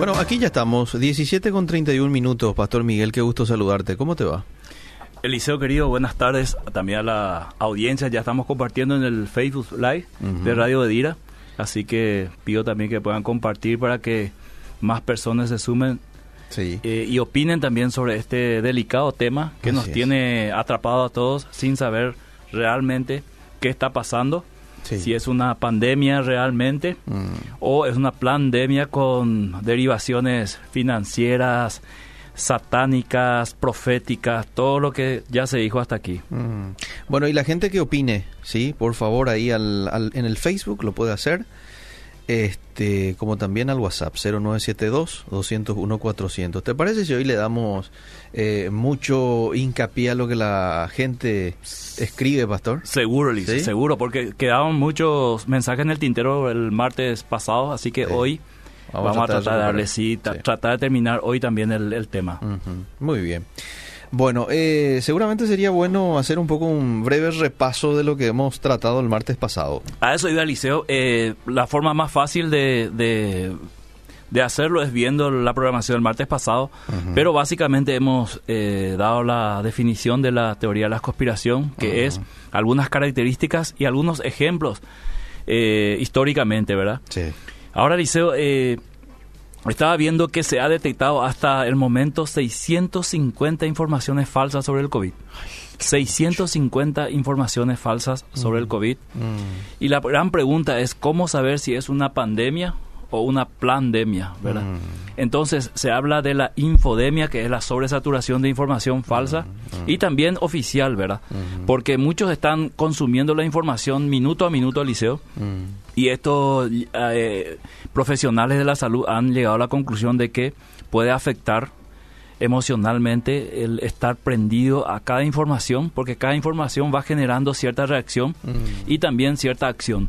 Bueno, aquí ya estamos, 17 con 31 minutos. Pastor Miguel, qué gusto saludarte. ¿Cómo te va? Eliseo querido, buenas tardes también a la audiencia. Ya estamos compartiendo en el Facebook Live de Radio Bedira. Así que pido también que puedan compartir para que más personas se sumen Sí. eh, y opinen también sobre este delicado tema que Así nos es. tiene atrapado a todos sin saber realmente qué está pasando. Sí. Si es una pandemia realmente Mm, o es una pandemia con derivaciones financieras, satánicas, proféticas, todo lo que ya se dijo hasta aquí. mm. Bueno, y la gente que opine, sí, por favor, ahí al, al- en el Facebook lo puede hacer. Este, como también al WhatsApp 0972 201 400. ¿Te parece si hoy le damos eh, mucho hincapié a lo que la gente escribe, pastor? Seguro, Liz, ¿Sí? seguro, porque quedaban muchos mensajes en el tintero el martes pasado, así que Sí. hoy vamos, a tratar de darle, sí, tratar de terminar hoy también el, el tema. Muy bien. Bueno, eh, seguramente sería bueno hacer un poco un breve repaso de lo que hemos tratado el martes pasado. A eso iba Liceo. Eh, la forma más fácil de, de, de hacerlo es viendo la programación del martes pasado, pero básicamente hemos eh, dado la definición de la teoría de la conspiración, que es algunas características y algunos ejemplos eh, históricamente, ¿verdad? Sí. Ahora, Liceo, eh, estaba viendo que se ha detectado hasta el momento 650 informaciones falsas sobre el COVID. 650 informaciones falsas sobre el COVID. Y la gran pregunta es cómo saber si es una pandemia o una pandemia, ¿verdad? Entonces se habla de la infodemia, que es la sobresaturación de información falsa, y también oficial, ¿verdad? Porque muchos están consumiendo la información minuto a minuto, Liceo, y estos eh, profesionales de la salud han llegado a la conclusión de que puede afectar emocionalmente el estar prendido a cada información, porque cada información va generando cierta reacción y también cierta acción.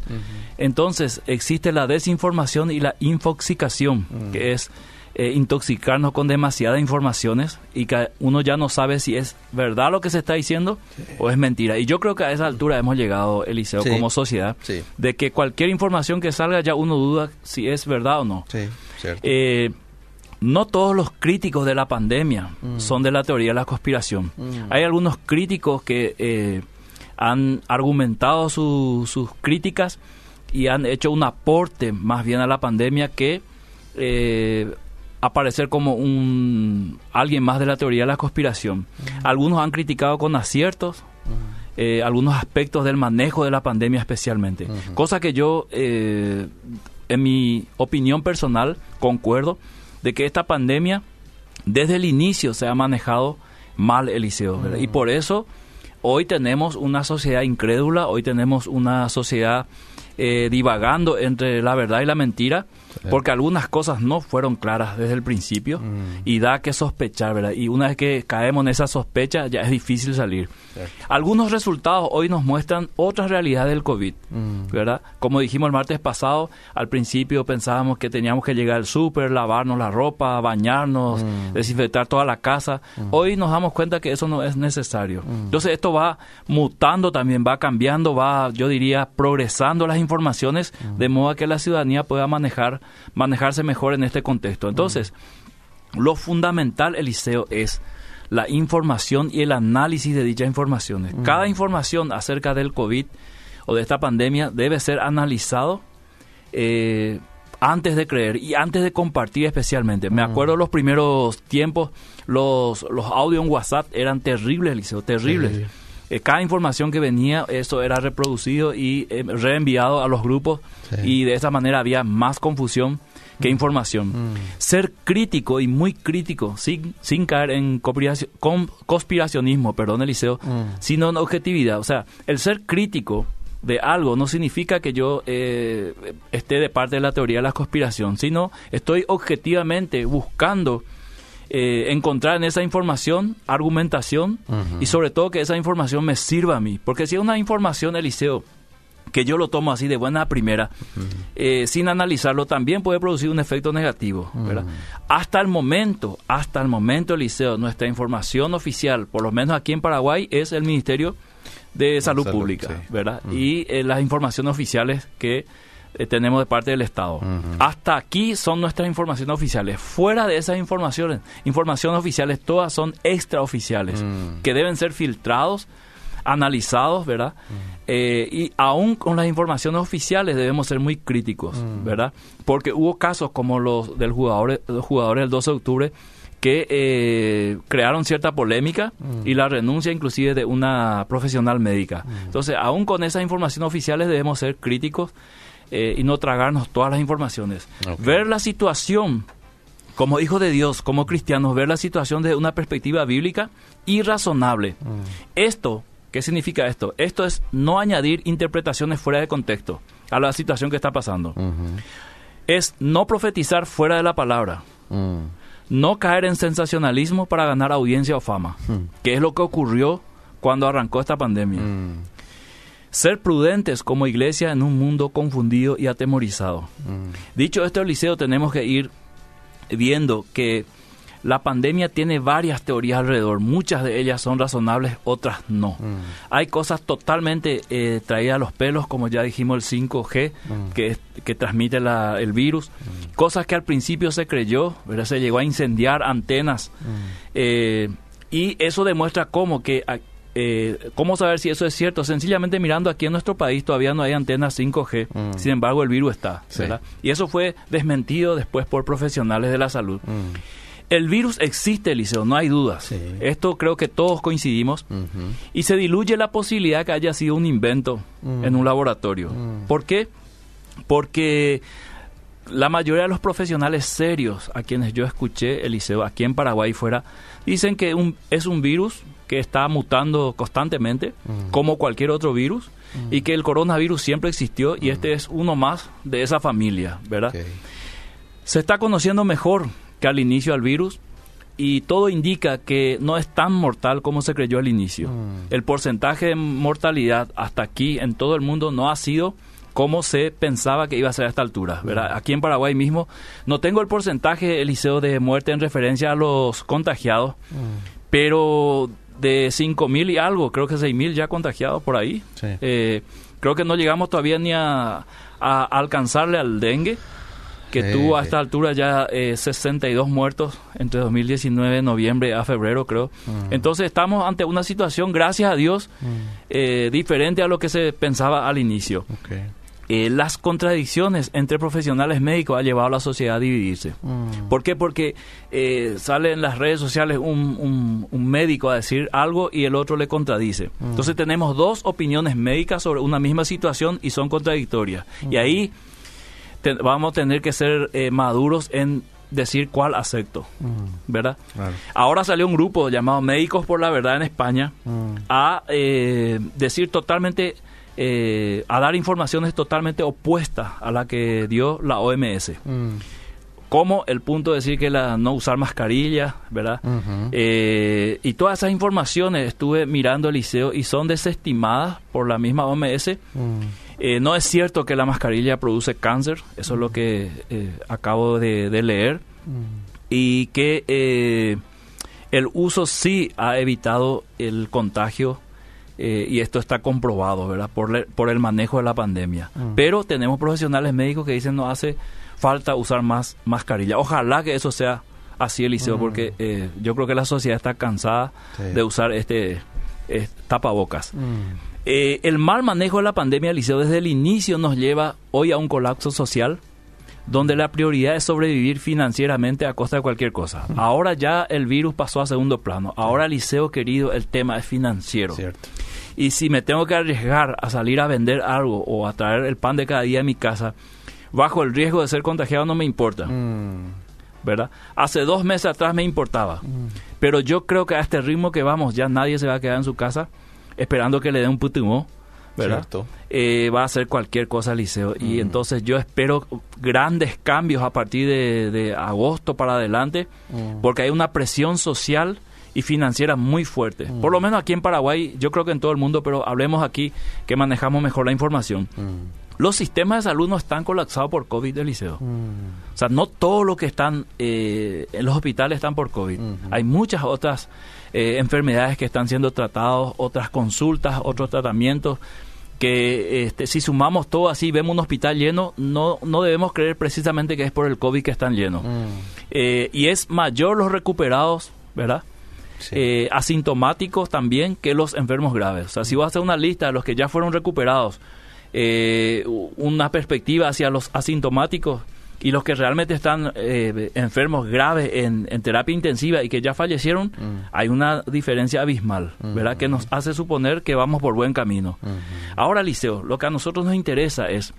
Entonces existe la desinformación y la infoxicación, que es eh, intoxicarnos con demasiadas informaciones y que uno ya no sabe si es verdad lo que se está diciendo o es mentira. Y yo creo que a esa altura hemos llegado, Eliseo, Sí. como sociedad, Sí. de que cualquier información que salga ya uno duda si es verdad o no. Sí, cierto. Eh, no todos los críticos de la pandemia son de la teoría de la conspiración. Hay algunos críticos que eh, han argumentado su- sus críticas y han hecho un aporte más bien a la pandemia que eh, aparecer como un alguien más de la teoría de la conspiración. Algunos han criticado con aciertos eh, algunos aspectos del manejo de la pandemia especialmente. Cosa que yo, en mi opinión personal, concuerdo de que esta pandemia desde el inicio se ha manejado mal. ¿verdad? Y por eso hoy tenemos una sociedad incrédula, hoy tenemos una sociedad eh, divagando entre la verdad y la mentira, porque algunas cosas no fueron claras desde el principio y da que sospechar, ¿verdad? Y una vez que caemos en esa sospecha ya es difícil salir. Algunos resultados hoy nos muestran otra realidad del COVID, ¿verdad? Como dijimos el martes pasado, al principio pensábamos que teníamos que llegar al súper, lavarnos la ropa, bañarnos, desinfectar toda la casa. Hoy nos damos cuenta que eso no es necesario. Entonces esto va mutando también, va cambiando, va, yo diría, progresando las informaciones de modo que la ciudadanía pueda manejar, manejarse mejor en este contexto. Entonces, lo fundamental, Eliseo, es la información y el análisis de dichas informaciones. Cada información acerca del COVID o de esta pandemia debe ser analizado eh, antes de creer y antes de compartir especialmente. Me acuerdo los primeros tiempos, los, los audios en WhatsApp eran terribles, Eliseo, terribles. Sí. Eh, cada información que venía, eso era reproducido y eh, reenviado a los grupos Sí. y de esa manera había más confusión que información. Ser crítico y muy crítico, sin, sin caer en conspiraci- con- conspiracionismo, perdón, Eliseo, sino en objetividad. O sea, el ser crítico de algo no significa que yo eh, esté de parte de la teoría de la conspiración, sino estoy objetivamente buscando eh, encontrar en esa información argumentación y sobre todo que esa información me sirva a mí. Porque si es una información, Eliseo, que yo lo tomo así de buena primera, eh, sin analizarlo, también puede producir un efecto negativo. ¿verdad? Hasta el momento, hasta el momento, Eliseo, nuestra información oficial, por lo menos aquí en Paraguay, es el Ministerio de Salud, Salud, Pública, sí. ¿verdad? Y eh, las informaciones oficiales que eh, tenemos de parte del Estado. Hasta aquí son nuestras informaciones oficiales. Fuera de esas informaciones, informaciones oficiales, todas son extraoficiales, Mm. que deben ser filtrados, analizados, ¿verdad? Eh, y aún con las informaciones oficiales debemos ser muy críticos, ¿verdad? Porque hubo casos como los del jugador, los jugadores del 12 de octubre que eh, crearon cierta polémica y la renuncia inclusive de una profesional médica. Entonces, aún con esas informaciones oficiales debemos ser críticos eh, y no tragarnos todas las informaciones. Ver la situación como hijos de Dios, como cristianos, ver la situación desde una perspectiva bíblica y razonable. Esto, ¿qué significa esto? Esto es no añadir interpretaciones fuera de contexto a la situación que está pasando. Es no profetizar fuera de la palabra. Mm. No caer en sensacionalismo para ganar audiencia o fama, que es lo que ocurrió cuando arrancó esta pandemia. Mm. Ser prudentes como iglesia en un mundo confundido y atemorizado. Mm. Dicho esto, Eliseo, tenemos que ir viendo que la pandemia tiene varias teorías alrededor. Muchas de ellas son razonables, otras no. Hay cosas totalmente eh, traídas a los pelos, como ya dijimos, el 5G, que, es- que transmite la- el virus. Cosas que al principio se creyó, ¿verdad? se llegó a incendiar antenas. Eh, y eso demuestra cómo que... eh, ¿Cómo saber si eso es cierto? Sencillamente mirando aquí en nuestro país todavía no hay antenas 5G, Mm. sin embargo el virus está, Sí. ¿verdad? Y eso fue desmentido después por profesionales de la salud. Mm. El virus existe, Eliseo, no hay dudas. Sí. Esto creo que todos coincidimos. Y se diluye la posibilidad que haya sido un invento Mm. en un laboratorio. ¿Por qué? Porque la mayoría de los profesionales serios a quienes yo escuché, Eliseo, aquí en Paraguay fuera, dicen que un- es un virus que está mutando constantemente, Mm. como cualquier otro virus, y que el coronavirus siempre existió y este es uno más de esa familia, ¿verdad? Se está conociendo mejor que al inicio al virus y todo indica que no es tan mortal como se creyó al inicio. Mm. El porcentaje de mortalidad hasta aquí en todo el mundo no ha sido como se pensaba que iba a ser a esta altura. ¿verdad? Aquí en Paraguay mismo no tengo el porcentaje, Eliseo, de muerte en referencia a los contagiados, pero de 5.000 y algo, creo que 6.000 ya contagiados por ahí. Sí. Eh, creo que no llegamos todavía ni a, a alcanzarle al dengue, que Sí, tuvo a esta altura ya eh, 62 muertos entre 2019, noviembre a febrero, creo. Mm. Entonces estamos ante una situación, gracias a Dios, eh, diferente a lo que se pensaba al inicio. Ok. Eh, las contradicciones entre profesionales médicos ha llevado a la sociedad a dividirse. Mm. ¿Por qué? Porque eh, sale en las redes sociales un, un- un médico a decir algo y el otro le contradice. Entonces tenemos dos opiniones médicas sobre una misma situación y son contradictorias. Y ahí te- vamos a tener que ser eh, maduros en decir cuál acepto, Mm. ¿verdad? Claro. Ahora salió un grupo llamado Médicos por la Verdad en España Mm. a eh, decir totalmente, eh, a dar informaciones totalmente opuestas a la que dio la OMS. Mm. Como el punto de decir que la no usar mascarilla, ¿verdad? Eh, y todas esas informaciones estuve mirando el liceo y son desestimadas por la misma OMS. Mm. Eh, no es cierto que la mascarilla produce cáncer, eso es lo que eh, acabo de, de leer. Mm. Y que el uso sí ha evitado el contagio eh, y esto está comprobado, ¿verdad? Por, le- por el manejo de la pandemia. Mm. Pero tenemos profesionales médicos que dicen no hace falta usar más mascarilla. Ojalá que eso sea así, Eliseo, Mm. porque eh, yo creo que la sociedad está cansada Sí. de usar este tapabocas. Mm. Eh, el mal manejo de la pandemia, Liceo, desde el inicio nos lleva hoy a un colapso social donde la prioridad es sobrevivir financieramente a costa de cualquier cosa. Ahora ya el virus pasó a segundo plano. Ahora, Liceo querido, el tema es financiero. Cierto. Y si me tengo que arriesgar a salir a vender algo o a traer el pan de cada día a mi casa, bajo el riesgo de ser contagiado no me importa, Mm. ¿verdad? Hace dos meses atrás me importaba. Pero yo creo que a este ritmo que vamos, ya nadie se va a quedar en su casa esperando que le dé un putumó, ¿verdad? Eh, va a hacer cualquier cosa liceo. Y Mm. entonces yo espero grandes cambios a partir de, de agosto para adelante, Mm. porque hay una presión social y financiera muy fuerte. Por lo menos aquí en Paraguay, yo creo que en todo el mundo, pero hablemos aquí que manejamos mejor la información. Mm. Los sistemas de salud no están colapsados por COVID del liceo. Mm. O sea, no todo lo que están eh, en los hospitales están por COVID. Ujú. Hay muchas otras eh, enfermedades que están siendo tratados, otras consultas, otros tratamientos. que este, si sumamos todo así, vemos un hospital lleno, no, no debemos creer precisamente que es por el COVID que están llenos. Eh, y es mayor los recuperados, ¿verdad? Eh, asintomáticos también que los enfermos graves. O sea, si vas a hacer una lista de los que ya fueron recuperados, eh, una perspectiva hacia los asintomáticos y los que realmente están eh, enfermos graves en, terapia intensiva y que ya fallecieron, mm. hay una diferencia abismal, mm. ¿verdad? Que nos hace suponer que vamos por buen camino. Mm. Ahora, Liceo, lo que a nosotros nos interesa es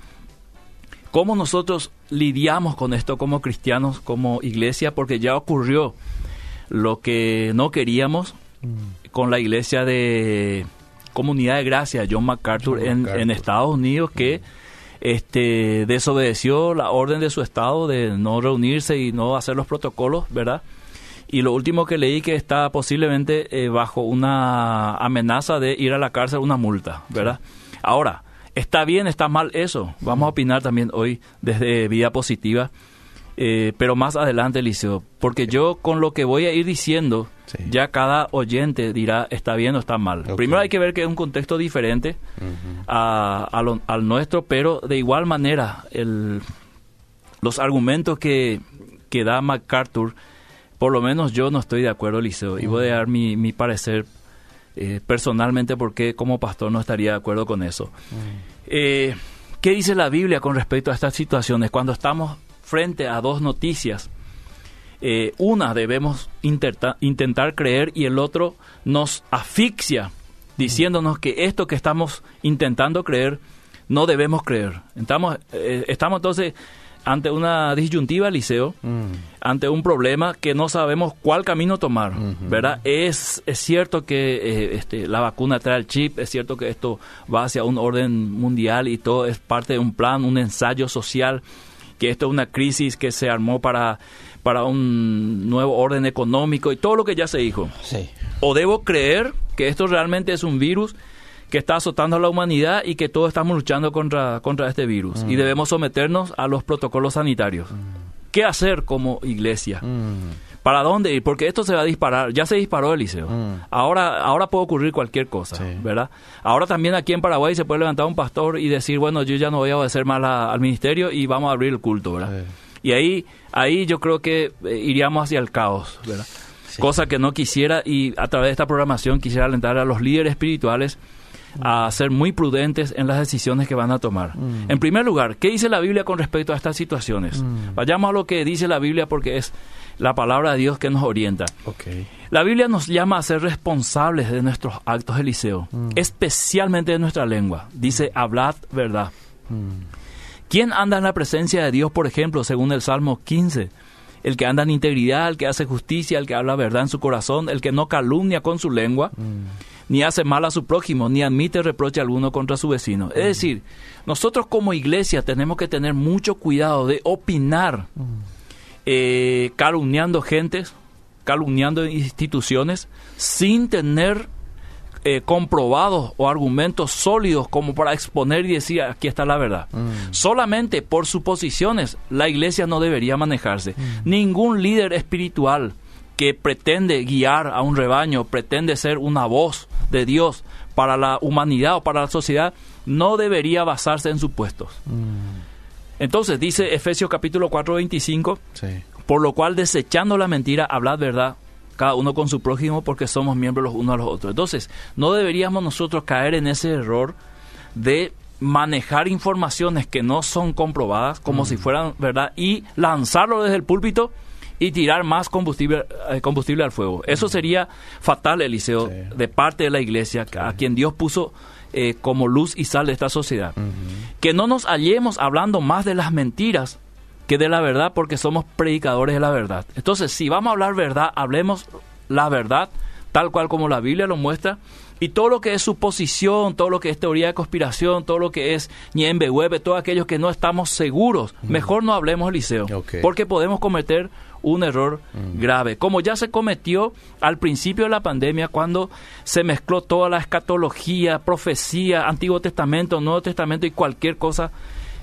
cómo nosotros lidiamos con esto como cristianos, como iglesia, porque ya ocurrió lo que no queríamos con la iglesia de Comunidad de Gracia, John MacArthur, En, Estados Unidos, que este, desobedeció la orden de su estado de no reunirse y no hacer los protocolos, ¿verdad? Y lo último que leí que está posiblemente eh, bajo una amenaza de ir a la cárcel, una multa, ¿verdad? Ahora, ¿está bien, está mal eso? Vamos a opinar también hoy desde Vía Positiva eh, pero más adelante, Liceo, porque yo con lo que voy a ir diciendo, ya cada oyente dirá está bien o está mal. Primero hay que ver que es un contexto diferente al nuestro, pero de igual manera el, los argumentos que, que da MacArthur, por lo menos yo no estoy de acuerdo, Liceo, y voy a dar mi, mi parecer eh, personalmente porque como pastor no estaría de acuerdo con eso. Eh, ¿Qué dice la Biblia con respecto a estas situaciones? Cuando estamos frente a dos noticias. Eh, una debemos intentar creer y el otro nos asfixia diciéndonos que esto que estamos intentando creer no debemos creer. Estamos, eh, estamos entonces ante una disyuntiva, Liceo, mm. ante un problema que no sabemos cuál camino tomar, ¿verdad? Es, es cierto que eh, este, la vacuna trae el chip, es cierto que esto va hacia un orden mundial y todo es parte de un plan, un ensayo social que esto es una crisis que se armó para, para un nuevo orden económico y todo lo que ya se dijo. O debo creer que esto realmente es un virus que está azotando a la humanidad y que todos estamos luchando contra, contra este virus. Y mm. debemos someternos a los protocolos sanitarios. Mm. ¿Qué hacer como iglesia? Mm. ¿Para dónde ir? Porque esto se va a disparar. Ya se disparó Eliseo. Mm. Ahora, ahora puede ocurrir cualquier cosa, ¿verdad? Ahora también aquí en Paraguay se puede levantar un pastor y decir, bueno, yo ya no voy a obedecer más al ministerio y vamos a abrir el culto, ¿verdad? Y ahí, ahí yo creo que eh, iríamos hacia el caos, ¿verdad? Cosa que no quisiera y a través de esta programación quisiera alentar a los líderes espirituales a ser muy prudentes en las decisiones que van a tomar. Mm. En primer lugar, ¿qué dice la Biblia con respecto a estas situaciones? Mm. Vayamos a lo que dice la Biblia porque es la palabra de Dios que nos orienta. La Biblia nos llama a ser responsables de nuestros actos, Eliseo, mm. especialmente de nuestra lengua. Dice, hablad verdad. ¿Quién anda en la presencia de Dios, por ejemplo, según el Salmo 15? El que anda en integridad, el que hace justicia, el que habla verdad en su corazón, el que no calumnia con su lengua ni hace mal a su prójimo, ni admite reproche alguno contra su vecino. Es decir, nosotros como iglesia tenemos que tener mucho cuidado de opinar, eh, calumniando gentes, calumniando instituciones, sin tener eh, comprobados o argumentos sólidos como para exponer y decir aquí está la verdad. Solamente por suposiciones la iglesia no debería manejarse. Ningún líder espiritual que pretende guiar a un rebaño, pretende ser una voz de Dios para la humanidad o para la sociedad, no debería basarse en supuestos. Mm. Entonces dice Efesios capítulo 4, 25, por lo cual desechando la mentira, hablad verdad cada uno con su prójimo porque somos miembros los unos a los otros. Entonces, no deberíamos nosotros caer en ese error de manejar informaciones que no son comprobadas como mm. si fueran verdad y lanzarlo desde el púlpito y tirar más combustible, eh, combustible al fuego. Eso sería fatal, Eliseo, de parte de la iglesia, a quien Dios puso eh, como luz y sal de esta sociedad. Que no nos hallemos hablando más de las mentiras que de la verdad, porque somos predicadores de la verdad. Entonces, si vamos a hablar verdad, hablemos la verdad, tal cual como la Biblia lo muestra, y todo lo que es suposición, todo lo que es teoría de conspiración, todo lo que es ñembe, web, todo aquellos que no estamos seguros, mejor no hablemos, Eliseo, porque podemos cometer un error mm. grave, como ya se cometió al principio de la pandemia cuando se mezcló toda la escatología, profecía, Antiguo Testamento, Nuevo Testamento y cualquier cosa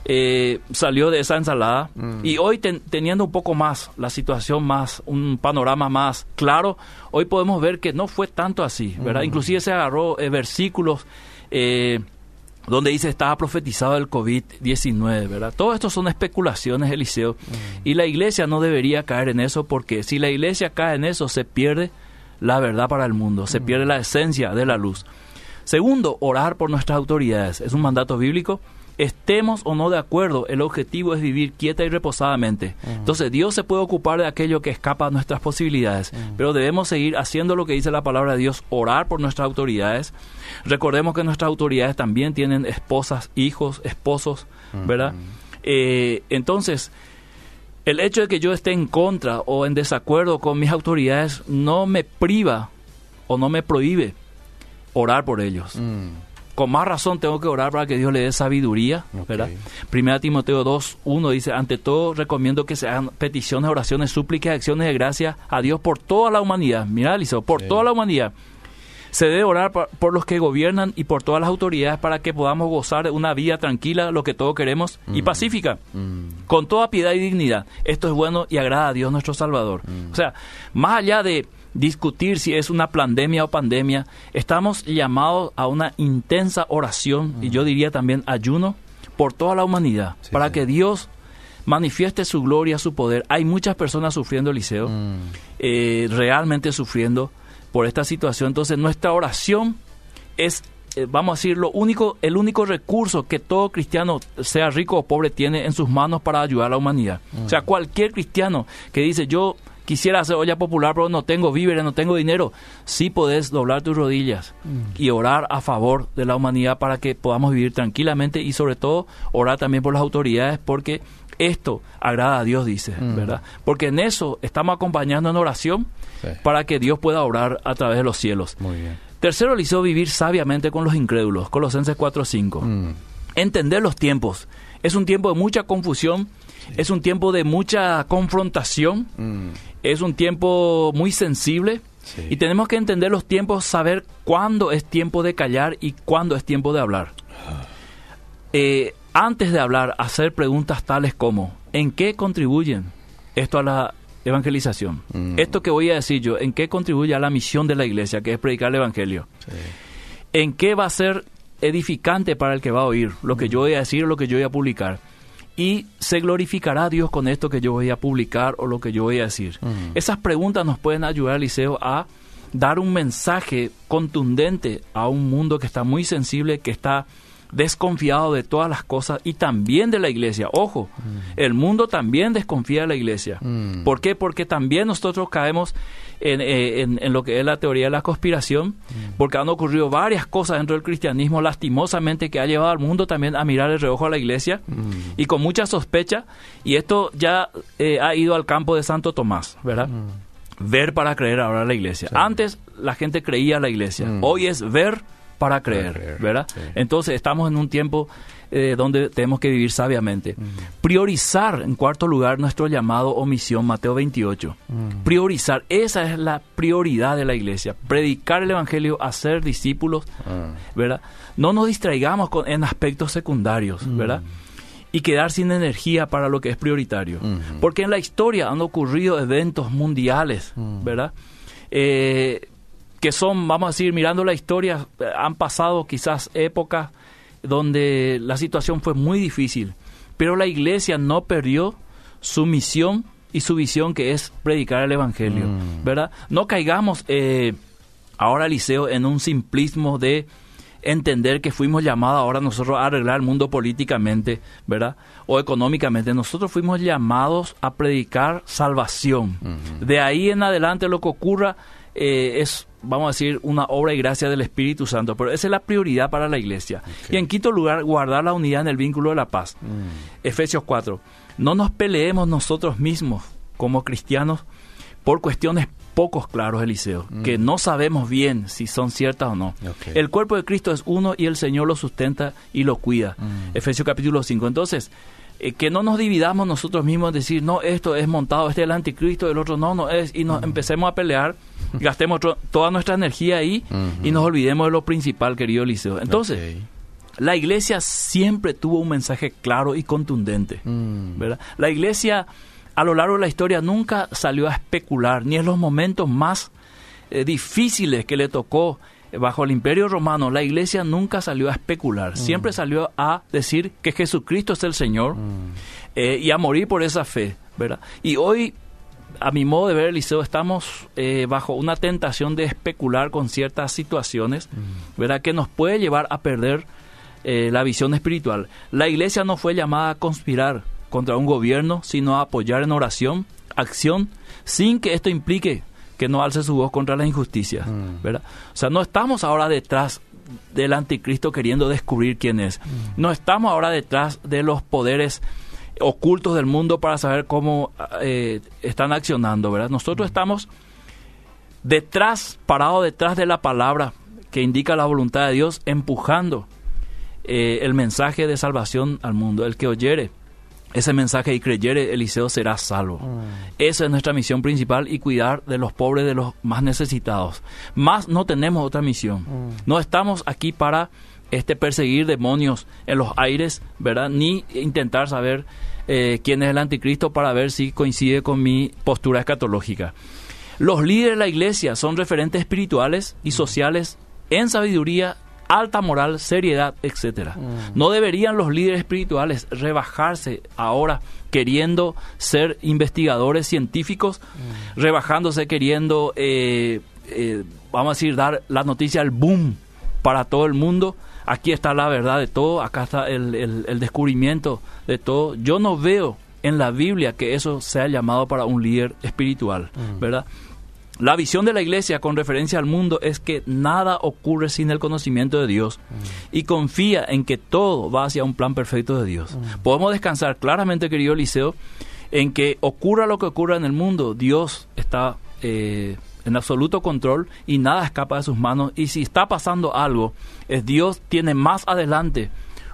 eh, salió de esa ensalada. Mm. Y hoy teniendo un poco más la situación más, un panorama más claro, hoy podemos ver que no fue tanto así, ¿verdad? Mm. Inclusive se agarró eh, versículos. Eh, donde dice estaba profetizado el COVID-19, ¿verdad? Todo esto son especulaciones, Eliseo, y la iglesia no debería caer en eso porque si la iglesia cae en eso se pierde la verdad para el mundo, se pierde la esencia de la luz. Segundo, orar por nuestras autoridades. Es un mandato bíblico estemos o no de acuerdo, el objetivo es vivir quieta y reposadamente. Entonces Dios se puede ocupar de aquello que escapa a nuestras posibilidades, pero debemos seguir haciendo lo que dice la palabra de Dios, orar por nuestras autoridades. Recordemos que nuestras autoridades también tienen esposas, hijos, esposos, ¿verdad? Eh, entonces, el hecho de que yo esté en contra o en desacuerdo con mis autoridades no me priva o no me prohíbe orar por ellos. Con más razón tengo que orar para que Dios le dé sabiduría, ¿verdad? Primera Timoteo 2, 1 dice, ante todo recomiendo que se hagan peticiones, oraciones, súplicas, acciones de gracia a Dios por toda la humanidad. Mira, Eliseo, por toda la humanidad. Se debe orar por, los que gobiernan y por todas las autoridades para que podamos gozar de una vida tranquila, lo que todos queremos, y mm. pacífica, mm. con toda piedad y dignidad. Esto es bueno y agrada a Dios nuestro Salvador. Mm. O sea, más allá de discutir si es una pandemia o pandemia, estamos llamados a una intensa oración y yo diría también ayuno por toda la humanidad, para que Dios manifieste su gloria, su poder. Hay muchas personas sufriendo, Eliseo, eh, realmente sufriendo por esta situación. Entonces nuestra oración es, eh, vamos a decir, lo único, el único recurso que todo cristiano, sea rico o pobre, tiene en sus manos para ayudar a la humanidad. O sea, mm. cualquier cristiano que dice, yo quisiera hacer olla popular, pero no tengo víveres, no tengo dinero. Sí podés doblar tus rodillas mm. y orar a favor de la humanidad para que podamos vivir tranquilamente y sobre todo orar también por las autoridades porque esto agrada a Dios, dice, mm. ¿verdad? Porque en eso estamos acompañando en oración para que Dios pueda orar a través de los cielos. Muy bien. Tercero, le hizo vivir sabiamente con los incrédulos, Colosenses 4.5. Mm. Entender los tiempos. Es un tiempo de mucha confusión, es un tiempo de mucha confrontación, mm. es un tiempo muy sensible y tenemos que entender los tiempos, saber cuándo es tiempo de callar y cuándo es tiempo de hablar. Ah. Eh, antes de hablar, hacer preguntas tales como, ¿en qué contribuyen esto a la evangelización? Mm. Esto que voy a decir yo, ¿en qué contribuye a la misión de la iglesia, que es predicar el Evangelio? ¿En qué va a ser edificante para el que va a oír lo que yo voy a decir o lo que yo voy a publicar? Y se glorificará a Dios con esto que yo voy a publicar o lo que yo voy a decir. Esas preguntas nos pueden ayudar, Eliseo, a dar un mensaje contundente a un mundo que está muy sensible, que está desconfiado de todas las cosas y también de la iglesia. Ojo, el mundo también desconfía de la iglesia. ¿Por qué? Porque también nosotros caemos eh, en, lo que es la teoría de la conspiración, mm. porque han ocurrido varias cosas dentro del cristianismo lastimosamente que ha llevado al mundo también a mirar el reojo a la iglesia mm. y con mucha sospecha, y esto ya eh, ha ido al campo de Santo Tomás, ¿verdad? Mm. Ver para creer ahora la iglesia. Antes la gente creía a la iglesia, hoy es ver para creer, ¿verdad? Entonces estamos en un tiempo eh, donde tenemos que vivir sabiamente. Priorizar, en cuarto lugar, nuestro llamado o misión, Mateo 28. Priorizar, esa es la prioridad de la iglesia. Predicar el Evangelio, hacer discípulos, ah. ¿verdad? No nos distraigamos con, en aspectos secundarios, ¿verdad? y quedar sin energía para lo que es prioritario. Porque en la historia han ocurrido eventos mundiales, ¿verdad? Eh, que son, vamos a decir, mirando la historia, han pasado quizás épocas donde la situación fue muy difícil, pero la iglesia no perdió su misión y su visión que es predicar el Evangelio, mm. ¿verdad? No caigamos eh, ahora, Liceo, en un simplismo de entender que fuimos llamados ahora nosotros a arreglar el mundo políticamente, ¿verdad? O económicamente. Nosotros fuimos llamados a predicar salvación. De ahí en adelante lo que ocurra eh, es vamos a decir, una obra y gracia del Espíritu Santo, pero esa es la prioridad para la iglesia. Y en quinto lugar, guardar la unidad en el vínculo de la paz. Mm. Efesios 4. No nos peleemos nosotros mismos como cristianos por cuestiones pocos claros, Eliseo, mm. que no sabemos bien si son ciertas o no. El cuerpo de Cristo es uno y el Señor lo sustenta y lo cuida. Mm. Efesios capítulo 5. Entonces, eh, que no nos dividamos nosotros mismos, decir, no, esto es montado, este es el anticristo, el otro no, no es, y nos empecemos a pelear, gastemos toda nuestra energía ahí y nos olvidemos de lo principal, querido Eliseo. Entonces, la iglesia siempre tuvo un mensaje claro y contundente, mm. ¿verdad? La iglesia a lo largo de la historia nunca salió a especular, ni en los momentos más eh, difíciles que le tocó bajo el imperio romano, la iglesia nunca salió a especular, siempre salió a decir que Jesucristo es el Señor eh, y a morir por esa fe, ¿verdad? Y hoy, a mi modo de ver, Eliseo, estamos eh, bajo una tentación de especular con ciertas situaciones, ¿verdad? Que nos puede llevar a perder eh, la visión espiritual. La iglesia no fue llamada a conspirar contra un gobierno, sino a apoyar en oración, acción, sin que esto implique que no alce su voz contra la injusticia, mm. ¿verdad? O sea, no estamos ahora detrás del anticristo queriendo descubrir quién es. Mm. No estamos ahora detrás de los poderes ocultos del mundo para saber cómo eh, están accionando, ¿verdad? Nosotros mm. estamos detrás, parados detrás de la palabra que indica la voluntad de Dios, empujando eh, el mensaje de salvación al mundo. El que oyere ese mensaje y creyere, Eliseo será salvo. Mm. Esa es nuestra misión principal y cuidar de los pobres, de los más necesitados. Más no tenemos otra misión. Mm. No estamos aquí para este perseguir demonios en los aires, ¿verdad? Ni intentar saber eh, quién es el anticristo para ver si coincide con mi postura escatológica. Los líderes de la iglesia son referentes espirituales y sociales en sabiduría alta moral, seriedad, etcétera. Mm. No deberían los líderes espirituales rebajarse ahora queriendo ser investigadores científicos, mm. rebajándose queriendo, eh, eh, vamos a decir, dar la noticia al boom para todo el mundo. Aquí está la verdad de todo, acá está el, descubrimiento de todo. Yo no veo en la Biblia que eso sea llamado para un líder espiritual, mm. ¿verdad? La visión de la iglesia con referencia al mundo es que nada ocurre sin el conocimiento de Dios mm. y confía en que todo va hacia un plan perfecto de Dios. Mm. Podemos descansar claramente, querido Eliseo, en que ocurra lo que ocurra en el mundo, Dios está eh, en absoluto control y nada escapa de sus manos. Y si está pasando algo, es Dios tiene más adelante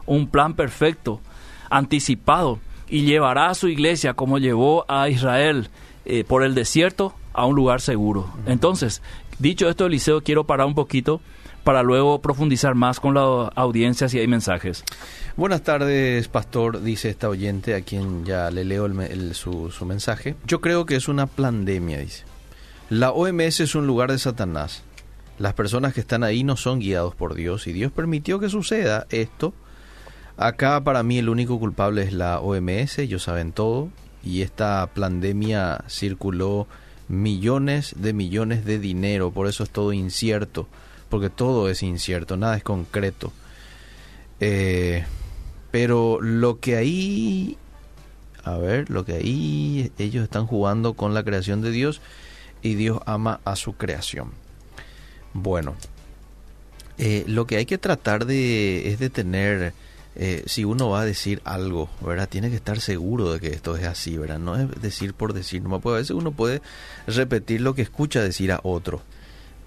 un plan perfecto, anticipado, y llevará a su iglesia como llevó a Israel eh, por el desierto a un lugar seguro. Entonces, dicho esto, Eliseo, quiero parar un poquito para luego profundizar más con la audiencia si hay mensajes. Buenas tardes, pastor, dice esta oyente a quien ya le leo su, su mensaje. Yo creo que es una pandemia, dice. La OMS es un lugar de Satanás. Las personas que están ahí no son guiados por Dios y Dios permitió que suceda esto. Acá para mí el único culpable es la OMS, ellos saben todo y esta pandemia circuló millones de millones de dinero, por eso es todo incierto, porque todo es incierto, nada es concreto. Eh, pero lo que ahí, a ver, lo que ahí ellos están jugando con la creación de Dios y Dios ama a su creación. Bueno, eh, lo que hay que tratar de es de tener eh, si uno va a decir algo, ¿verdad? Tiene que estar seguro de que esto es así, ¿verdad? No es decir por decir, no puede, a veces uno puede repetir lo que escucha decir a otro.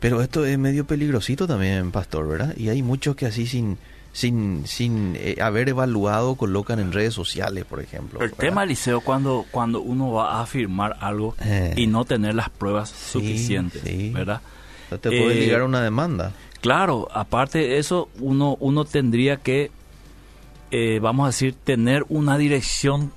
Pero esto es medio peligrosito también, pastor, ¿verdad? Y hay muchos que así sin sin sin eh, haber evaluado colocan en redes sociales, por ejemplo. El tema, Liceo, cuando cuando uno va a afirmar algo eh. y no tener las pruebas suficientes, ¿verdad? te puede llegar a una demanda. Claro, aparte de eso, uno uno tendría que eh, vamos a decir, tener una dirección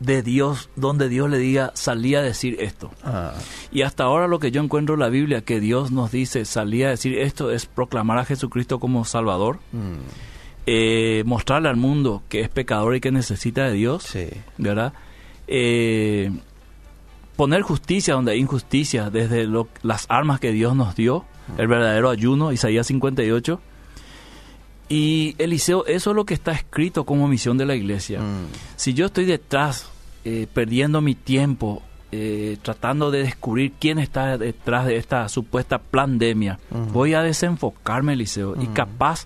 de Dios donde Dios le diga, salí a decir esto. Ah. Y hasta ahora lo que yo encuentro en la Biblia, que Dios nos dice, salí a decir esto, es proclamar a Jesucristo como Salvador, mm. eh, mostrarle al mundo que es pecador y que necesita de Dios, ¿verdad? Eh, poner justicia donde hay injusticia, desde las armas que Dios nos dio, el verdadero ayuno, Isaías 58, y Eliseo, eso es lo que está escrito como misión de la iglesia. Mm. Si yo estoy detrás, eh, perdiendo mi tiempo, eh, tratando de descubrir quién está detrás de esta supuesta pandemia, mm. voy a desenfocarme, Eliseo, y mm. capaz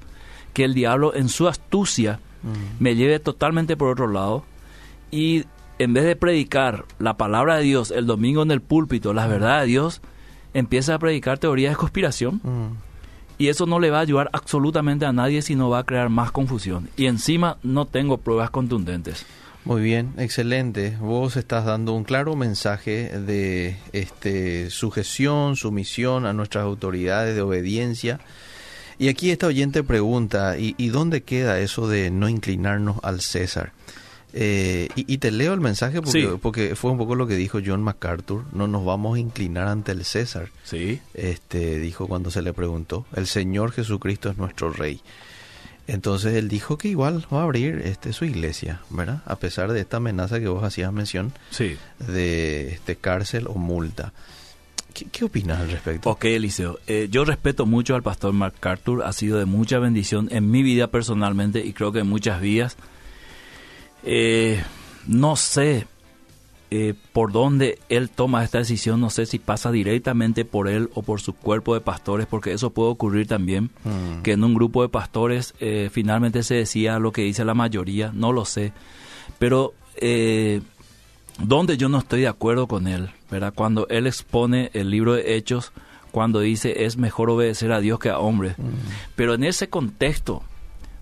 que el diablo en su astucia me lleve totalmente por otro lado y en vez de predicar la palabra de Dios el domingo en el púlpito, la verdad de Dios, empieza a predicar teorías de conspiración y eso no le va a ayudar absolutamente a nadie, sino va a crear más confusión. Y encima no tengo pruebas contundentes. Muy bien, excelente. Vos estás dando un claro mensaje de este, sujeción, sumisión a nuestras autoridades, de obediencia. Y aquí esta oyente pregunta, ¿y, ¿y dónde queda eso de no inclinarnos al César? Eh, y, y te leo el mensaje porque, Sí. porque fue un poco lo que dijo John MacArthur. No nos vamos a inclinar ante el César. Sí. Este dijo cuando se le preguntó. El Señor Jesucristo es nuestro Rey. Entonces él dijo que igual va a abrir este su iglesia, ¿verdad? A pesar de esta amenaza que vos hacías mención Sí. de este cárcel o multa. ¿Qué, qué opinas al respecto? Ok, Eliseo. Eh, yo respeto mucho al pastor MacArthur. Ha sido de mucha bendición en mi vida personalmente y creo que en muchas vías. Eh, no sé eh, por dónde él toma esta decisión. No sé si pasa directamente por él o por su cuerpo de pastores, porque eso puede ocurrir también. Mm. Que en un grupo de pastores eh, finalmente se decía lo que dice la mayoría. No lo sé. Pero eh, donde yo no estoy de acuerdo con él, ¿verdad? Cuando él expone el libro de Hechos, cuando dice es mejor obedecer a Dios que a hombres. Mm. Pero en ese contexto,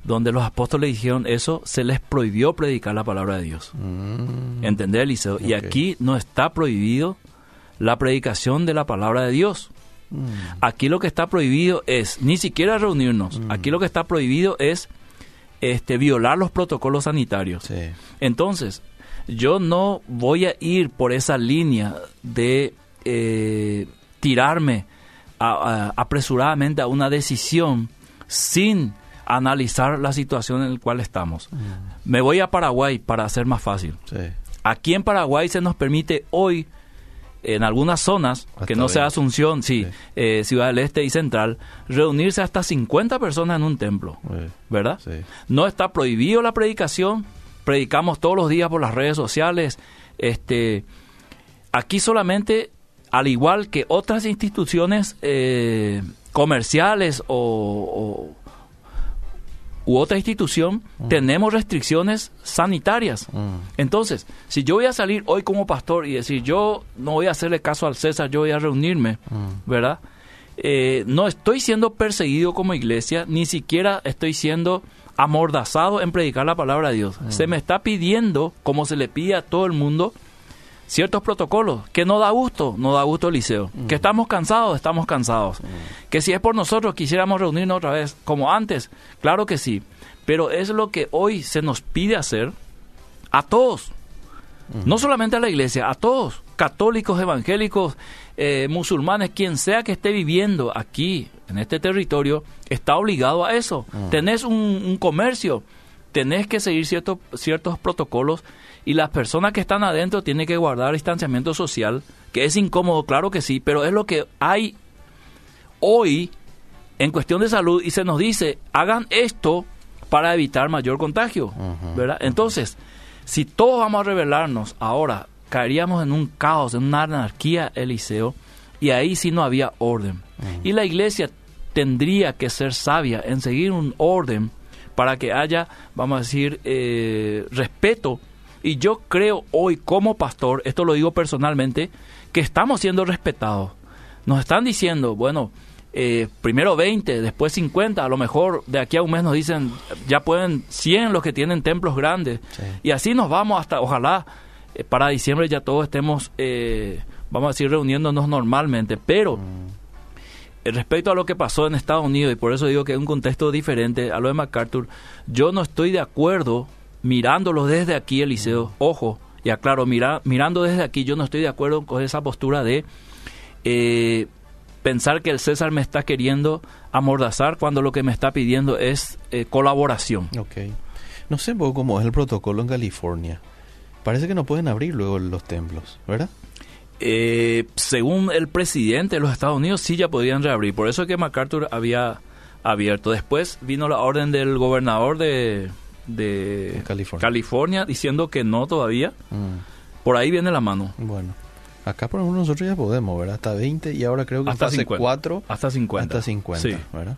donde los apóstoles dijeron eso, se les prohibió predicar la palabra de Dios. Mm. ¿Entendés, Eliseo? Y aquí no está prohibido la predicación de la palabra de Dios. Mm. Aquí lo que está prohibido es ni siquiera reunirnos. Aquí lo que está prohibido es este, violar los protocolos sanitarios. Sí. Entonces, yo no voy a ir por esa línea de eh, tirarme a- a- apresuradamente a una decisión sin analizar la situación en la cual estamos. Me voy a Paraguay para hacer más fácil. Sí. Aquí en Paraguay se nos permite hoy, en algunas zonas, Hasta que no sea 20. Asunción, sí, Sí. eh, Ciudad del Este y Central, reunirse hasta 50 personas en un templo, ¿verdad? No está prohibido la predicación, predicamos todos los días por las redes sociales. Este, aquí solamente, al igual que otras instituciones eh, comerciales o, o- u otra institución, tenemos restricciones sanitarias. Mm. Entonces, si yo voy a salir hoy como pastor y decir, yo no voy a hacerle caso al César, yo voy a reunirme, Mm. ¿verdad? Eh, no estoy siendo perseguido como iglesia, ni siquiera estoy siendo amordazado en predicar la palabra de Dios. Se me está pidiendo, como se le pide a todo el mundo, ciertos protocolos, que no da gusto, no da gusto Eliseo. Que estamos cansados, estamos cansados. Que si es por nosotros quisiéramos reunirnos otra vez, como antes, claro que sí. Pero es lo que hoy se nos pide hacer a todos. No solamente a la iglesia, a todos, católicos, evangélicos, eh, musulmanes, quien sea que esté viviendo aquí, en este territorio, está obligado a eso. Tenés un, un comercio, tenés que seguir ciertos ciertos protocolos y las personas que están adentro tienen que guardar distanciamiento social, que es incómodo, claro que sí, pero es lo que hay hoy en cuestión de salud y se nos dice, hagan esto para evitar mayor contagio, ¿verdad? Entonces, si todos vamos a rebelarnos ahora, caeríamos en un caos, en una anarquía, Eliseo, y ahí sí no había orden. Y la iglesia tendría que ser sabia en seguir un orden para que haya, vamos a decir, eh, respeto. Y yo creo hoy como pastor, esto lo digo personalmente, que estamos siendo respetados. Nos están diciendo, bueno, eh, primero 20, después 50, a lo mejor de aquí a un mes nos dicen, ya pueden 100 los que tienen templos grandes. Sí. Y así nos vamos hasta, ojalá, eh, para diciembre ya todos estemos, eh, vamos a decir, reuniéndonos normalmente. Pero eh, respecto a lo que pasó en Estados Unidos, y por eso digo que es un contexto diferente a lo de MacArthur, yo no estoy de acuerdo, mirándolo desde aquí, Eliseo, ojo, y aclaro, mira, mirando desde aquí, yo no estoy de acuerdo con esa postura de eh, pensar que el César me está queriendo amordazar cuando lo que me está pidiendo es eh, colaboración. Ok. No sé un poco cómo es el protocolo en California. Parece que no pueden abrir luego los templos, ¿verdad? Eh, según el presidente de los Estados Unidos, sí ya podían reabrir. Por eso es que MacArthur había abierto. Después vino la orden del gobernador de, de California. California diciendo que no todavía. Mm, Por ahí viene la mano. Bueno. Acá por ejemplo nosotros ya podemos, ¿verdad? Hasta 20 y ahora creo que Hasta fase 50. 4 Hasta 50. hasta 50, Sí. ¿verdad?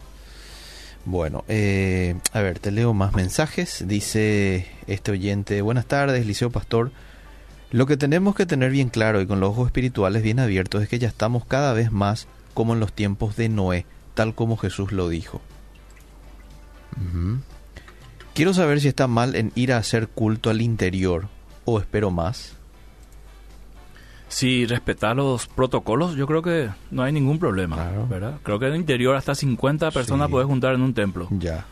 Bueno, eh, a ver, te leo más mensajes. Dice este oyente, buenas tardes, Liceo Pastor. Lo que tenemos que tener bien claro y con los ojos espirituales bien abiertos es que ya estamos cada vez más como en los tiempos de Noé, tal como Jesús lo dijo. Quiero saber si está mal en ir a hacer culto al interior o espero más. Si respetar los protocolos, yo creo que no hay ningún problema, Claro. ¿verdad? Creo que en el interior hasta 50 personas Sí. puedes juntar en un templo. Ya.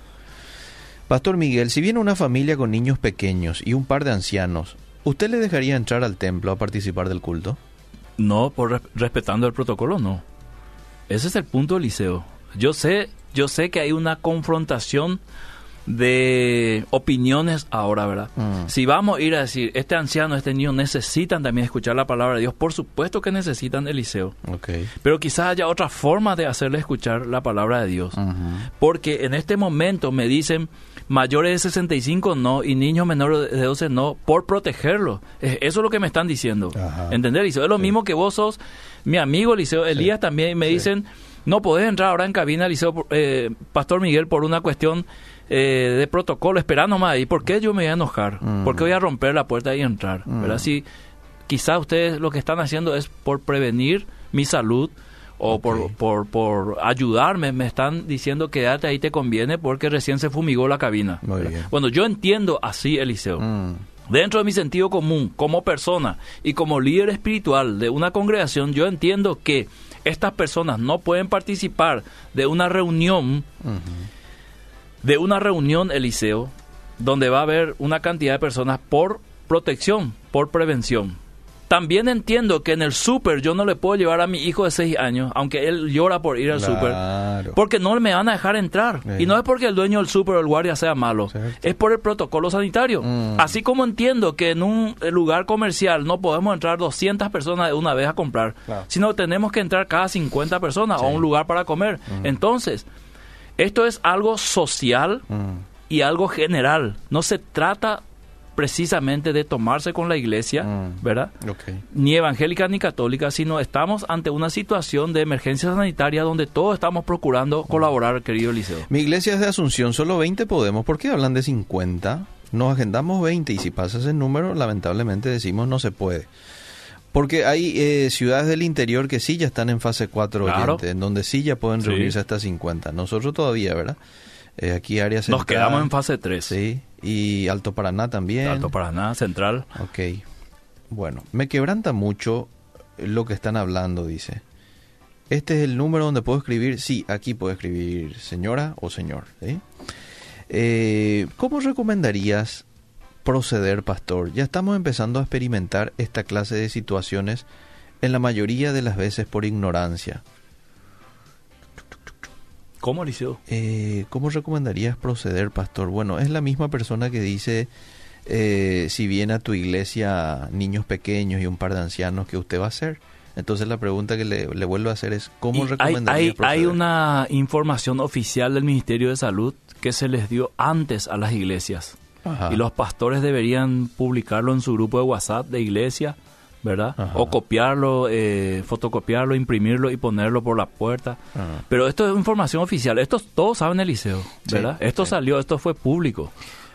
Pastor Miguel, si viene una familia con niños pequeños y un par de ancianos, ¿usted le dejaría entrar al templo a participar del culto? No, por res- respetando el protocolo, no. Ese es el punto, Eliseo. Yo sé, yo sé que hay una confrontación de opiniones ahora, ¿verdad? Mm. Si vamos a ir a decir, este anciano, este niño necesitan también escuchar la palabra de Dios, por supuesto que necesitan Eliseo. Ok. Pero quizás haya otra forma de hacerle escuchar la palabra de Dios. Porque en este momento me dicen mayores de 65 no y niños menores de 12 no por protegerlos. Eso es lo que me están diciendo. Ajá. ¿Entendés, Eliseo? Es lo mismo que vos sos mi amigo, Eliseo. Elías también y me dicen, no podés entrar ahora en cabina, Eliseo, eh, Pastor Miguel, por una cuestión eh, de protocolo. Espera nomás ahí. ¿Por qué yo me voy a enojar? Mm. ¿Por qué voy a romper la puerta y entrar? ¿Verdad? Si quizás ustedes lo que están haciendo es por prevenir mi salud o por, por, por ayudarme, me están diciendo quédate ahí te conviene porque recién se fumigó la cabina. Bueno, yo entiendo así, Eliseo. Mm. Dentro de mi sentido común, como persona y como líder espiritual de una congregación, yo entiendo que estas personas no pueden participar de una reunión, de una reunión, Eliseo, donde va a haber una cantidad de personas por protección, por prevención. También entiendo que en el súper yo no le puedo llevar a mi hijo de 6 años, aunque él llora por ir al súper, Claro. porque no me van a dejar entrar. Sí. Y no es porque el dueño del súper o el guardia sea malo, Cierto. es por el protocolo sanitario. Mm. Así como entiendo que en un lugar comercial no podemos entrar 200 personas de una vez a comprar, Claro. sino tenemos que entrar cada 50 personas a Sí. un lugar para comer. Entonces, esto es algo social Mm. y algo general. No se trata precisamente de tomarse con la iglesia, Mm. ¿verdad? Ni evangélica ni católica, sino estamos ante una situación de emergencia sanitaria donde todos estamos procurando colaborar, querido Eliseo. Mi iglesia es de Asunción, solo 20 podemos. ¿Por qué hablan de 50? Nos agendamos 20 y si pasa ese número, lamentablemente decimos no se puede. Porque hay eh, ciudades del interior que sí ya están en fase 4 Claro. oyente, en donde sí ya pueden Sí. reunirse hasta 50. Nosotros todavía, ¿verdad? Eh, aquí área central. Nos quedamos en fase 3. Sí, y Alto Paraná también. Alto Paraná, Central. Ok. Bueno, me quebranta mucho lo que están hablando, dice. Este es el número donde puedo escribir. Sí, aquí puedo escribir señora o señor. ¿sí? Eh, ¿Cómo recomendarías proceder, pastor? Ya estamos empezando a experimentar esta clase de situaciones en la mayoría de las veces por ignorancia. ¿Cómo, Eliseo? Eh, ¿Cómo recomendarías proceder, pastor? Bueno, es la misma persona que dice, eh, si viene a tu iglesia niños pequeños y un par de ancianos, ¿qué usted va a hacer? Entonces la pregunta que le, le vuelvo a hacer es, ¿cómo hay, recomendarías hay, proceder? hay una información oficial del Ministerio de Salud que se les dio antes a las iglesias. Ajá. Y los pastores deberían publicarlo en su grupo de WhatsApp de iglesia, ¿verdad? Ajá. O copiarlo, eh, fotocopiarlo, imprimirlo y ponerlo por la puerta. Ajá. Pero esto es información oficial. Esto todos saben el liceo, Sí, ¿verdad? esto sí. salió, esto fue público.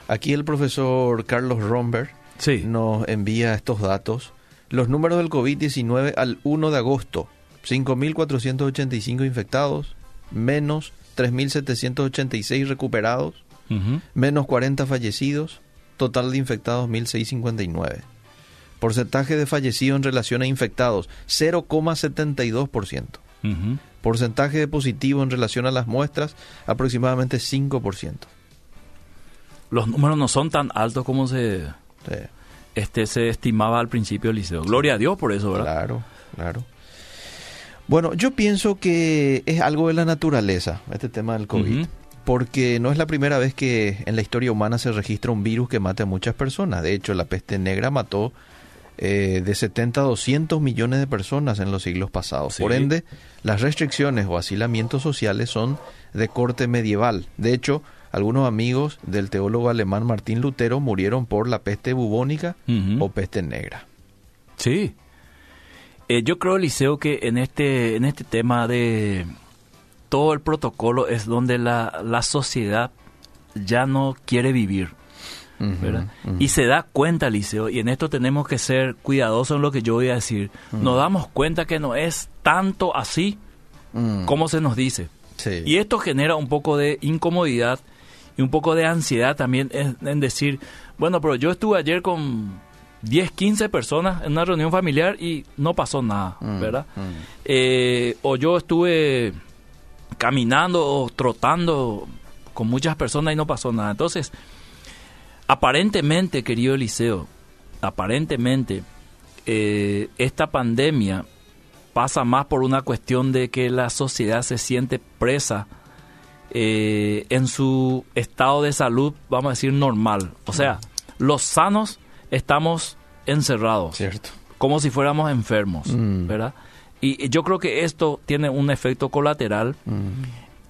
Aquí el profesor Carlos Romberg Sí. nos envía estos datos. Los números del COVID-19 al 1 de agosto. 5.485 infectados, menos 3.786 recuperados, Menos 40 fallecidos, total de infectados 1.659. Porcentaje de fallecidos en relación a infectados, 0,72%. Ujú. Porcentaje de positivo en relación a las muestras, aproximadamente 5%. Los números no son tan altos como se, Sí, este, se estimaba al principio del liceo. Gloria a Dios por eso, ¿verdad? claro, claro. Bueno, yo pienso que es algo de la naturaleza, este tema del COVID. Porque no es la primera vez que en la historia humana se registra un virus que mate a muchas personas. De hecho, la peste negra mató eh, de 70 a 200 millones de personas en los siglos pasados. Sí. Por ende, las restricciones o asilamientos sociales son de corte medieval. De hecho, algunos amigos del teólogo alemán Martín Lutero murieron por la peste bubónica o peste negra. Sí. Eh, yo creo, Eliseo, que en este, en este tema de todo el protocolo es donde la, la sociedad ya no quiere vivir. Y se da cuenta, Eliseo, y en esto tenemos que ser cuidadosos en lo que yo voy a decir. Nos damos cuenta que no es tanto así Mm, como se nos dice. sí. Y esto genera un poco de incomodidad y un poco de ansiedad también en, en decir, bueno, pero yo estuve ayer con 10, 15 personas en una reunión familiar y no pasó nada, Mm, ¿verdad? mm. Eh, o yo estuve caminando o trotando con muchas personas y no pasó nada. Entonces, aparentemente, querido Eliseo, aparentemente, eh, esta pandemia pasa más por una cuestión de que la sociedad se siente presa eh, en su estado de salud, vamos a decir, normal. O sea, los sanos estamos encerrados. Cierto. Como si fuéramos enfermos, Mm. ¿verdad? Y yo creo que esto tiene un efecto colateral. Mm.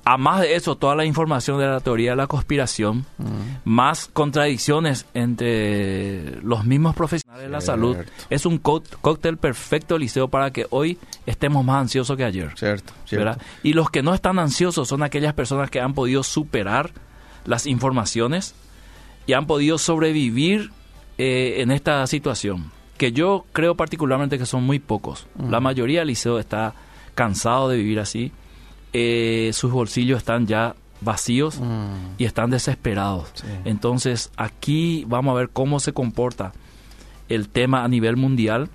A más de eso, toda la información de la teoría de la conspiración, Mm. más contradicciones entre los mismos profesionales de la salud, es un có- cóctel perfecto, Liceo, para que hoy estemos más ansiosos que ayer. Cierto. Y los que no están ansiosos son aquellas personas que han podido superar las informaciones y han podido sobrevivir eh, en esta situación. Que yo creo particularmente que son muy pocos. La mayoría del liceo está cansado de vivir así. Eh, sus bolsillos están ya vacíos y están desesperados. Sí. Entonces aquí vamos a ver cómo se comporta el tema a nivel mundial,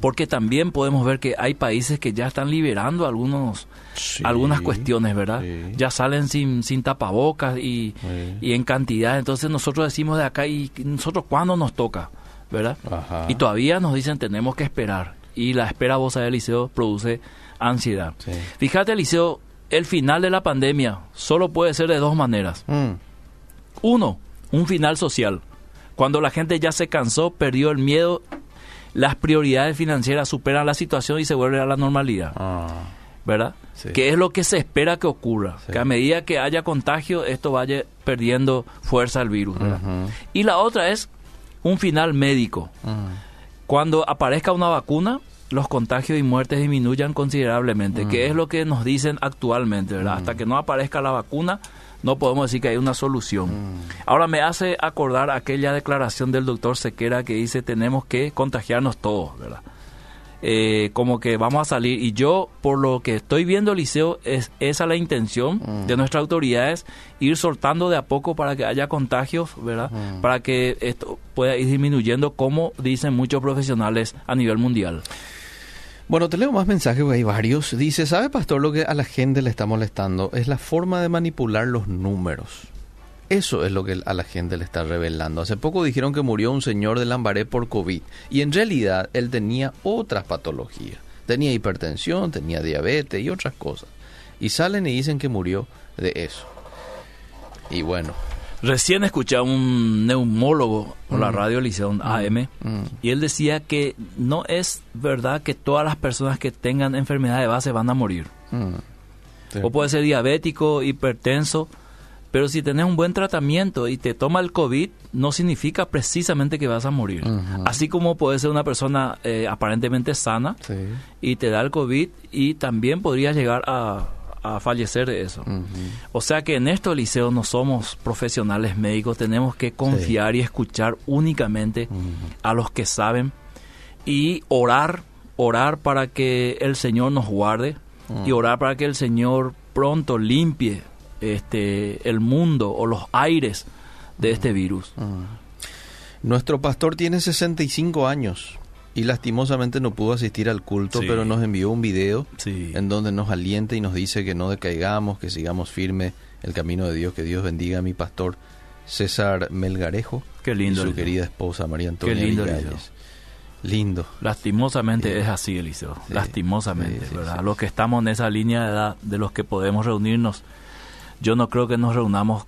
porque también podemos ver que hay países que ya están liberando algunos Sí. algunas cuestiones, ¿verdad? Sí. Ya salen sin, sin tapabocas y, Sí. y en cantidad. Entonces nosotros decimos de acá, ¿y nosotros cuándo nos toca? ¿Verdad? Ajá. Y todavía nos dicen tenemos que esperar. Y la espera, vos sabés, Eliseo, produce ansiedad. Sí. Fíjate, Eliseo, el final de la pandemia solo puede ser de dos maneras. Mm. Uno, un final social. Cuando la gente ya se cansó, perdió el miedo, las prioridades financieras superan la situación y se vuelve a la normalidad. Ah. ¿verdad? Sí. Que es lo que se espera que ocurra. Sí. Que a medida que haya contagio, esto vaya perdiendo fuerza el virus, ¿verdad? Y la otra es un final médico. Cuando aparezca una vacuna, los contagios y muertes disminuyan considerablemente, que es lo que nos dicen actualmente, ¿verdad? Hasta que no aparezca la vacuna, no podemos decir que hay una solución. Ahora me hace acordar aquella declaración del doctor Sequera que dice tenemos que contagiarnos todos, ¿verdad? Eh, como que vamos a salir y yo por lo que estoy viendo Liceo es esa la intención Mm. de nuestras autoridades ir soltando de a poco para que haya contagios verdad Mm. para que esto pueda ir disminuyendo como dicen muchos profesionales a nivel mundial Bueno, te leo más mensajes, porque hay varios. Dice, ¿sabe, pastor, lo que a la gente le está molestando? Es la forma de manipular los números. Eso es lo que a la gente le está revelando. Hace poco dijeron que murió un señor de Lambaré por COVID. Y en realidad él tenía otras patologías. Tenía hipertensión, tenía diabetes y otras cosas. Y salen y dicen que murió de eso. Y bueno. recién escuché a un neumólogo por la radio Liceo AM mm, y él decía que no es verdad que todas las personas que tengan enfermedad de base van a morir mm. Sí. O puede ser diabético, hipertenso, pero si tenés un buen tratamiento y te toma el COVID, no significa precisamente que vas a morir. Así como puede ser una persona eh, aparentemente sana Sí. y te da el COVID y también podría llegar a, a fallecer de eso. O sea que en esto, Liceo, no somos profesionales médicos, tenemos que confiar y escuchar únicamente a los que saben y orar, orar para que el Señor nos guarde y orar para que el Señor pronto limpie este el mundo o los aires de este virus. Nuestro pastor tiene 65 años y lastimosamente no pudo asistir al culto, Sí. pero nos envió un video Sí. en donde nos alienta y nos dice que no decaigamos, que sigamos firme el camino de Dios, que Dios bendiga a mi pastor César Melgarejo Qué lindo, y su querida esposa María Antonia Qué lindo. Lindo. Lastimosamente es así, Eliseo. Sí. Lastimosamente, ¿verdad? Los que estamos en esa línea de edad de los que podemos reunirnos, yo no creo que nos reunamos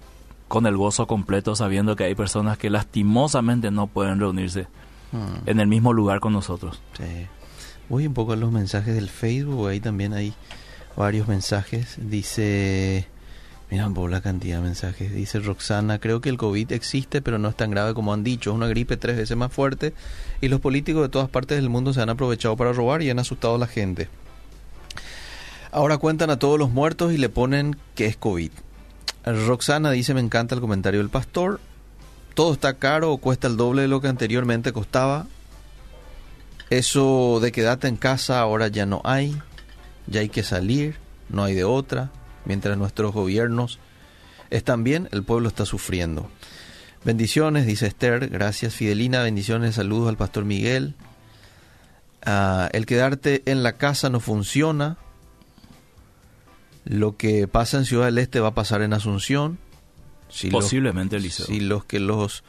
con el gozo completo sabiendo que hay personas que lastimosamente no pueden reunirse Mm, en el mismo lugar con nosotros. sí. Voy un poco a los mensajes del Facebook, ahí también hay varios mensajes. Dice, mira poco la cantidad de mensajes. Dice Roxana, creo que el COVID existe, pero no es tan grave como han dicho. Es una gripe tres veces más fuerte y los políticos de todas partes del mundo se han aprovechado para robar y han asustado a la gente. Ahora cuentan a todos los muertos y le ponen que es COVID. Roxana dice, me encanta el comentario del pastor. Todo está caro o cuesta el doble de lo que anteriormente costaba. Eso de quedarte en casa ahora ya no hay. Ya hay que salir, no hay de otra. Mientras nuestros gobiernos están bien, el pueblo está sufriendo. Bendiciones, dice Esther. Gracias, Fidelina. Bendiciones, saludos al pastor Miguel. Ah, el quedarte en la casa no funciona. Lo que pasa en Ciudad del Este va a pasar en Asunción. Si Posiblemente el liceo. si los que los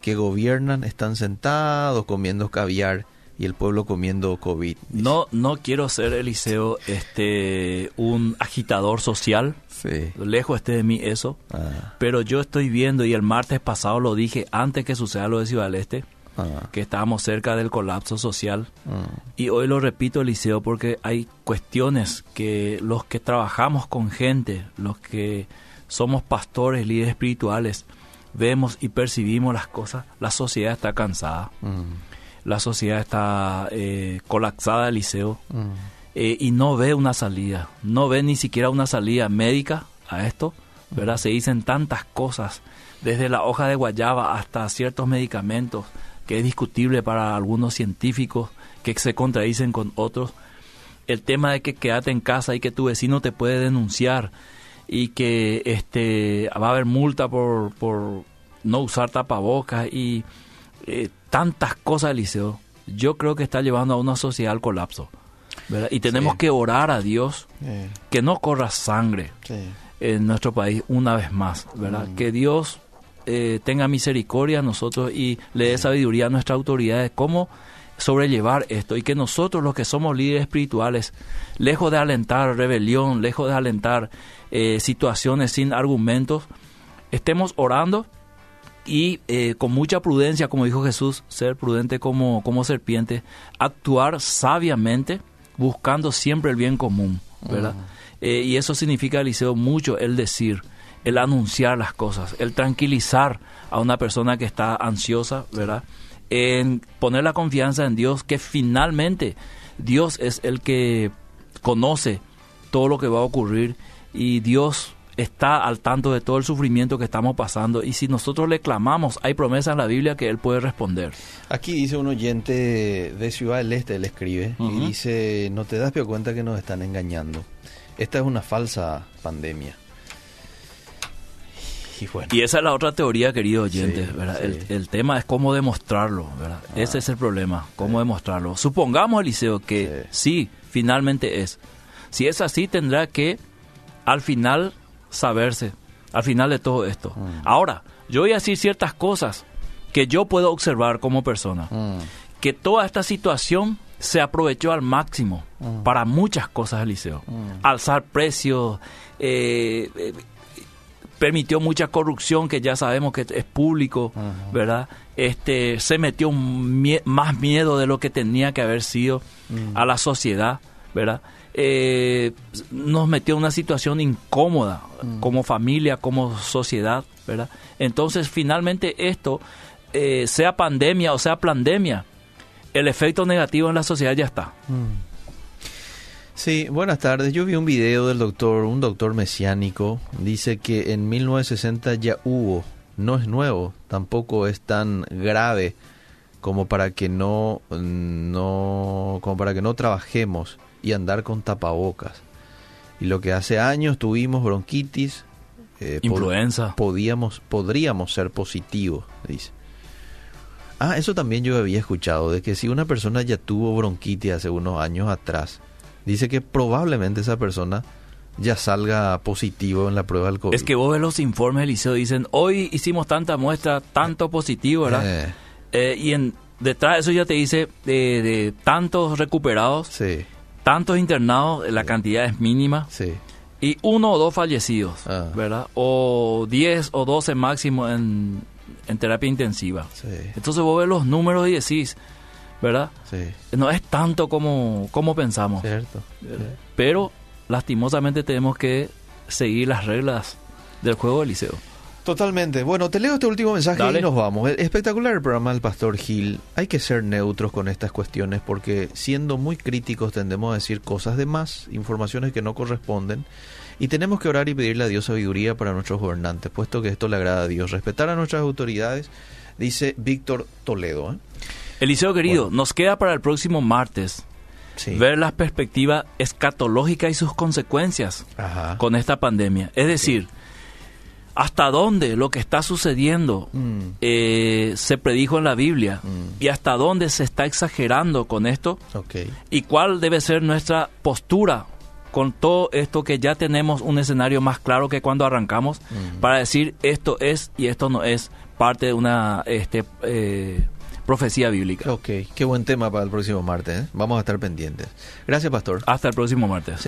que gobiernan están sentados comiendo caviar y el pueblo comiendo COVID. No, no quiero ser, Eliseo, este, un agitador social. Sí. Lejos esté de mí eso. Ah, Pero yo estoy viendo, y el martes pasado lo dije, antes que suceda lo de Ciudad del Este, ah, que estábamos cerca del colapso social. ah. Y hoy lo repito, Eliseo, porque hay cuestiones que los que trabajamos con gente, los que somos pastores, líderes espirituales, vemos y percibimos las cosas. La sociedad está cansada, Mm, la sociedad está eh, colapsada, Eliseo, mm. eh, y no ve una salida, no ve ni siquiera una salida médica a esto, ¿verdad? Se dicen tantas cosas, desde la hoja de guayaba hasta ciertos medicamentos, que es discutible para algunos científicos, que se contradicen con otros. El tema de que quédate en casa y que tu vecino te puede denunciar y que este va a haber multa por, por no usar tapabocas y eh, tantas cosas, Eliseo. Yo creo que está llevando a una sociedad al colapso. ¿verdad? Y tenemos Sí. que orar a Dios que no corra sangre sí. en nuestro país una vez más, ¿verdad? Mm. Que Dios eh, tenga misericordia a nosotros y le dé sabiduría a nuestras autoridades cómo sobrellevar esto y que nosotros los que somos líderes espirituales, lejos de alentar rebelión, lejos de alentar eh, situaciones sin argumentos, estemos orando y eh, con mucha prudencia, como dijo Jesús, ser prudente como, como serpiente, actuar sabiamente, buscando siempre el bien común, ¿verdad? Eh, y eso significa, Eliseo, mucho el decir, el anunciar las cosas, el tranquilizar a una persona que está ansiosa, ¿verdad? En poner la confianza en Dios, que finalmente Dios es el que conoce todo lo que va a ocurrir y Dios está al tanto de todo el sufrimiento que estamos pasando y si nosotros le clamamos, hay promesa en la Biblia que Él puede responder. Aquí dice un oyente de Ciudad del Este, él escribe, y dice, no te das cuenta que nos están engañando. Esta es una falsa pandemia. Y bueno, Y esa es la otra teoría, querido oyente, Sí, ¿verdad? sí. El, el tema es cómo demostrarlo, ¿verdad? Ah. Ese es el problema, cómo demostrarlo. Supongamos, Eliseo, que sí. finalmente es. Si es así, tendrá que, al final, saberse, al final de todo esto. Mm. Ahora, yo voy a decir ciertas cosas que yo puedo observar como persona. mm, Que toda esta situación se aprovechó al máximo Mm. para muchas cosas, Eliseo. Alzar precios, eh, eh, permitió mucha corrupción que ya sabemos que es público. ¿verdad? Este se metió un mie- más miedo de lo que tenía que haber sido Mm. a la sociedad, ¿verdad? Eh, nos metió en una situación incómoda Mm. como familia, como sociedad, ¿verdad? Entonces, finalmente esto, eh, sea pandemia o sea pandemia, el efecto negativo en la sociedad ya está. Sí, buenas tardes. Yo vi un video del doctor, un doctor mesiánico. Dice que en 1960 ya hubo. No es nuevo, tampoco es tan grave como para que no, no, como para que no trabajemos y andar con tapabocas. Y lo que hace años tuvimos bronquitis, eh, pod- Influenza. podíamos, podríamos ser positivos, dice. Ah, eso también yo había escuchado, de que si una persona ya tuvo bronquitis hace unos años atrás, dice que probablemente esa persona ya salga positivo en la prueba del COVID. Es que vos ves los informes del liceo, dicen, hoy hicimos tanta muestra, tanto positivo, ¿verdad? Eh, Eh, y en, detrás de eso ya te dice de, de tantos recuperados, sí, tantos internados, la cantidad es mínima, sí. y uno o dos fallecidos, Ah. ¿verdad? O 10 o 12 máximo en, en terapia intensiva. Entonces vos ves los números y decís, ¿verdad? sí, No es tanto como, como pensamos, cierto. pero lastimosamente tenemos que seguir las reglas del juego del liceo. Totalmente. Bueno, te leo este último mensaje Dale. y nos vamos. Espectacular el programa del Pastor Gil. Hay que ser neutros con estas cuestiones porque siendo muy críticos tendemos a decir cosas de más, informaciones que no corresponden. Y tenemos que orar y pedirle a Dios sabiduría para nuestros gobernantes, puesto que esto le agrada a Dios. Respetar a nuestras autoridades, dice Víctor Toledo. ¿eh? Eliseo querido, Bueno. nos queda para el próximo martes Sí. ver la perspectiva escatológica y sus consecuencias Ajá. con esta pandemia. Es decir, hasta dónde lo que está sucediendo Mm, eh, se predijo en la Biblia Mm. y hasta dónde se está exagerando con esto y cuál debe ser nuestra postura con todo esto que ya tenemos un escenario más claro que cuando arrancamos para decir esto es y esto no es parte de una este, eh, profecía bíblica. Ok, qué buen tema para el próximo martes. ¿eh? Vamos a estar pendientes. Gracias, pastor. Hasta el próximo martes.